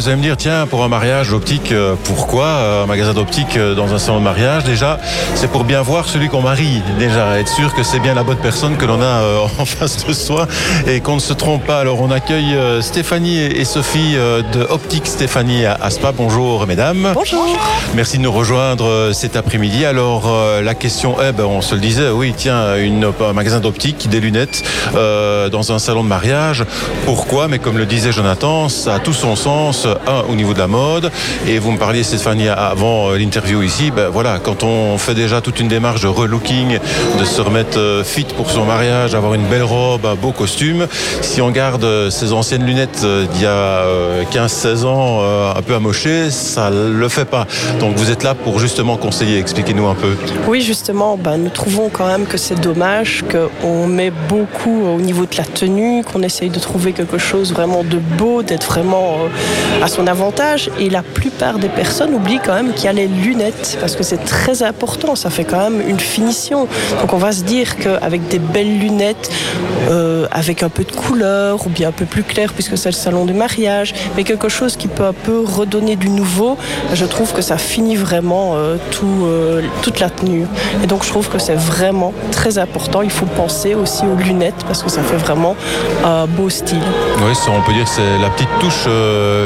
Vous allez me dire, tiens, pour un mariage d'optique, euh, pourquoi euh, un magasin d'optique euh, dans un salon de mariage? Déjà, c'est pour bien voir celui qu'on marie. Déjà, être sûr que c'est bien la bonne personne que l'on a en face de soi et qu'on ne se trompe pas. Alors, on accueille Stéphanie et Sophie de Optique Stéphanie à Aspa. Bonjour, mesdames. Bonjour. Merci de nous rejoindre cet après-midi. Alors, la question est, ben, on se le disait, oui, tiens, une, un magasin d'optique, des lunettes dans un salon de mariage. Pourquoi? Mais comme le disait Jonathan, ça a tout son sens un, au niveau de la mode, et vous me parliez, Stéphanie, avant euh, l'interview ici, ben voilà, quand on fait déjà toute une démarche de relooking, de se remettre euh, fit pour son mariage, avoir une belle robe, un beau costume, si on garde euh, ces anciennes lunettes d'il y a 15-16 ans un peu amochées, ça le fait pas. Donc vous êtes là pour justement conseiller, expliquez-nous un peu. Oui, justement, ben, nous trouvons quand même que c'est dommage qu'on met beaucoup au niveau de la tenue, qu'on essaye de trouver quelque chose vraiment de beau, d'être vraiment à son avantage. Et la plupart des personnes oublient quand même qu'il y a les lunettes, parce que c'est très important, ça fait quand même une finition. Donc on va se dire qu'avec des belles lunettes, euh, avec un peu de couleur, ou bien un peu plus clair, puisque c'est le salon du mariage, mais quelque chose qui peut un peu redonner du nouveau, je trouve que ça finit vraiment euh, euh, toute la tenue. Et donc je trouve que c'est vraiment très important. Il faut penser aussi aux lunettes, parce que ça fait vraiment un beau style. Oui, on peut dire que c'est la petite touche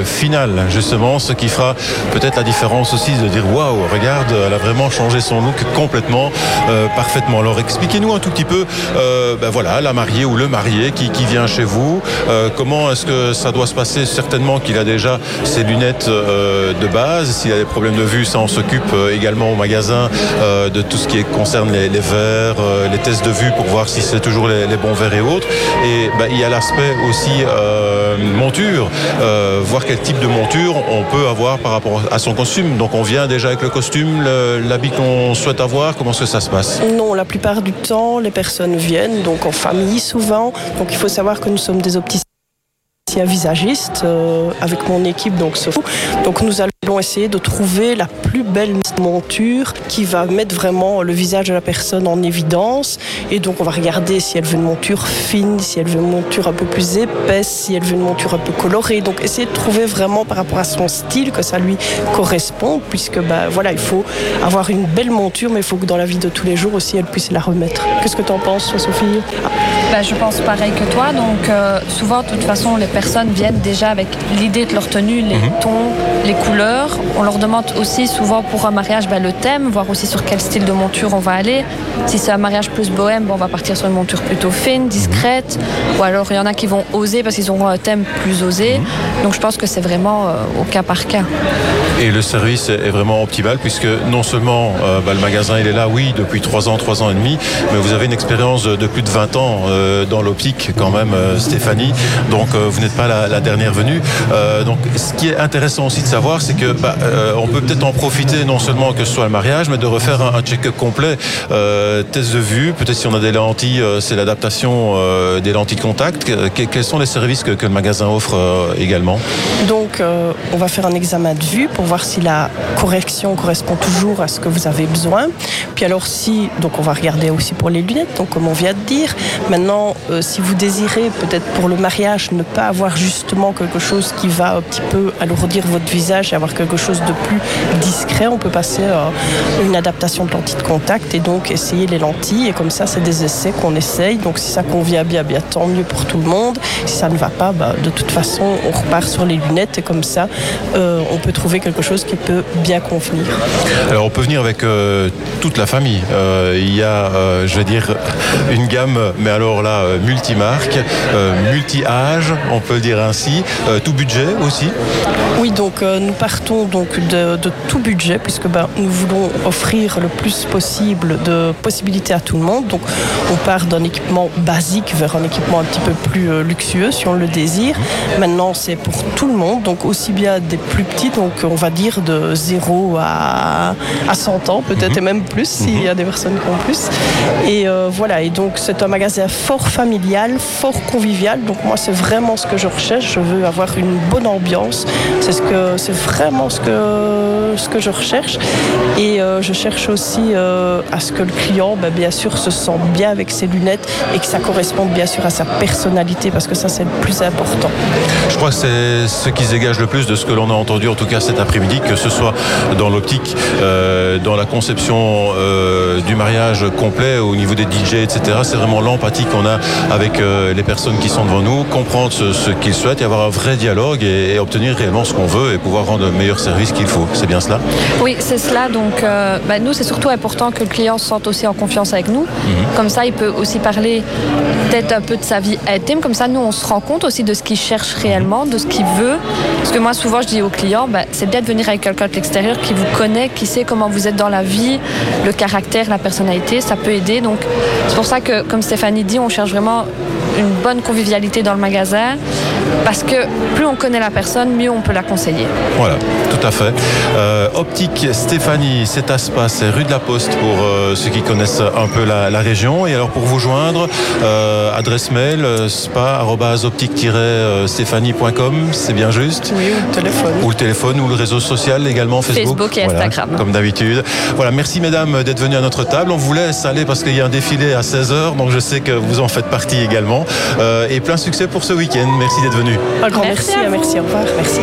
finale justement, ce qui fera peut-être la différence aussi de dire waouh, regarde, elle a vraiment changé son look complètement, euh, parfaitement. Alors expliquez-nous un tout petit peu, euh, ben voilà, la mariée ou le marié qui, vient chez vous, euh, comment est-ce que ça doit se passer? Certainement qu'il a déjà ses lunettes de base, s'il a des problèmes de vue, ça on s'occupe également au magasin de tout ce qui concerne les, verres, les tests de vue pour voir si c'est toujours les, bons verres et autres. Et ben, il y a l'aspect aussi monture, voir quel type de monture on peut avoir par rapport à son costume. Donc on vient déjà avec le costume, l'habit qu'on souhaite avoir. Comment est-ce que ça se passe? Non, la plupart du temps, les personnes viennent donc en famille souvent. Donc il faut savoir que nous sommes des opticiens visagiste euh, avec mon équipe donc Donc nous allons essayer de trouver la plus belle monture qui va mettre vraiment le visage de la personne en évidence et donc on va regarder si elle veut une monture fine, si elle veut une monture un peu plus épaisse, si elle veut une monture un peu colorée. Donc essayer de trouver vraiment par rapport à son style que ça lui correspond puisque bah voilà, il faut avoir une belle monture mais il faut que dans la vie de tous les jours aussi elle puisse la remettre. Qu'est-ce que tu en penses Sophie? Bah, je pense pareil que toi donc euh, souvent de toute façon les personnes personnes viennent déjà avec l'idée de leur tenue, les mhm. tons, les couleurs. On leur demande aussi souvent pour un mariage ben, le thème, voir aussi sur quel style de monture on va aller. Si c'est un mariage plus bohème, on va partir sur une monture plutôt fine, discrète. Ou alors il y en a qui vont oser parce qu'ils auront un thème plus osé. Mhm. Donc je pense que c'est vraiment euh, au cas par cas. Et le service est vraiment optimal puisque non seulement euh, ben, le magasin il est là, oui, depuis 3 ans, 3 ans et demi, mais vous avez une expérience de plus de 20 ans euh, dans l'optique quand même, Stéphanie. Donc vous n'êtes pas la, dernière venue. Euh, donc, ce qui est intéressant aussi de savoir, c'est que bah, euh, on peut peut-être en profiter non seulement que ce soit le mariage, mais de refaire un, check-up complet, euh, test de vue. Peut-être si on a des lentilles, c'est l'adaptation des lentilles de contact. quels sont les services que, le magasin offre également Donc, on va faire un examen de vue pour voir si la correction correspond toujours à ce que vous avez besoin. Puis alors, si donc on va regarder aussi pour les lunettes, donc comme on vient de dire. Maintenant, si vous désirez peut-être pour le mariage ne pas avoir justement quelque chose qui va un petit peu alourdir votre visage et avoir quelque chose de plus discret, on peut passer à une adaptation de lentilles de contact et donc essayer les lentilles. Et comme ça, c'est des essais qu'on essaye. Donc si ça convient bien, bien tant mieux pour tout le monde. Si ça ne va pas, bah, de toute façon, on repart sur les lunettes et comme ça, euh, on peut trouver quelque chose qui peut bien convenir. Alors on peut venir avec euh, toute la famille. Euh, il y a, je vais dire, une gamme, mais alors là, multimarque, multi-âge. Peut dire ainsi. Euh, tout budget aussi Oui, donc euh, nous partons donc de, tout budget puisque ben, nous voulons offrir le plus possible de possibilités à tout le monde. Donc on part d'un équipement basique vers un équipement un petit peu plus euh, luxueux si on le désire. Maintenant c'est pour tout le monde, donc aussi bien des plus petits, donc on va dire de 0 à, à 100 ans peut-être mhm. et même plus s'il y a des personnes qui ont plus. Et voilà, et donc c'est un magasin fort familial, fort convivial. Donc moi c'est vraiment ce que je recherche. Je veux avoir une bonne ambiance. C'est ce vraiment ce que ce que je recherche. Et euh, je cherche aussi euh, à ce que le client, bah, bien sûr, se sente bien avec ses lunettes et que ça corresponde bien sûr à sa personnalité parce que ça, c'est le plus important. Je crois que c'est ce qui se dégage le plus de ce que l'on a entendu, en tout cas cet après-midi, que ce soit dans l'optique, euh, dans la conception du mariage complet, au niveau des DJ, etc. C'est vraiment l'empathie qu'on a avec les personnes qui sont devant nous, comprendre ce, ce qu'ils souhaitent et avoir un vrai dialogue et, et obtenir réellement ce qu'on veut et pouvoir rendre le meilleur service qu'il faut. C'est bien cela Oui, c'est cela. Donc, euh, bah, nous, c'est surtout important que le client se sente aussi en confiance avec nous. Comme ça, il peut aussi parler peut-être un peu de sa vie intime. Comme ça, nous, on se rend compte aussi de ce qu'il cherche réellement, de ce qu'il veut. Parce que moi, souvent, je dis aux clients, bah, c'est bien de venir avec quelqu'un de l'extérieur qui vous connaît, qui sait comment vous êtes dans la vie, le caractère, la personnalité. Ça peut aider. Donc, c'est pour ça que, comme Stéphanie dit, on cherche vraiment une bonne convivialité dans le magasin. Parce que plus on connaît la personne, mieux on peut la conseiller. Voilà, tout à fait. Euh, optique Stéphanie, c'est à Spa, c'est rue de la Poste pour euh, ceux qui connaissent un peu la, la, région. Et alors pour vous joindre, euh, adresse mail spa-optique-stéphanie.com, c'est bien juste Oui, ou le téléphone. Ou le téléphone, ou le réseau social également, Facebook. Facebook et Voilà, Instagram. comme d'habitude. Voilà, merci mesdames d'être venues à notre table. On vous laisse aller parce qu'il y a un défilé à 16h, donc je sais que vous en faites partie également. Euh, et plein succès pour ce week-end. Merci d'être venus. Un grand Merci merci, à vous. merci, au revoir. Merci.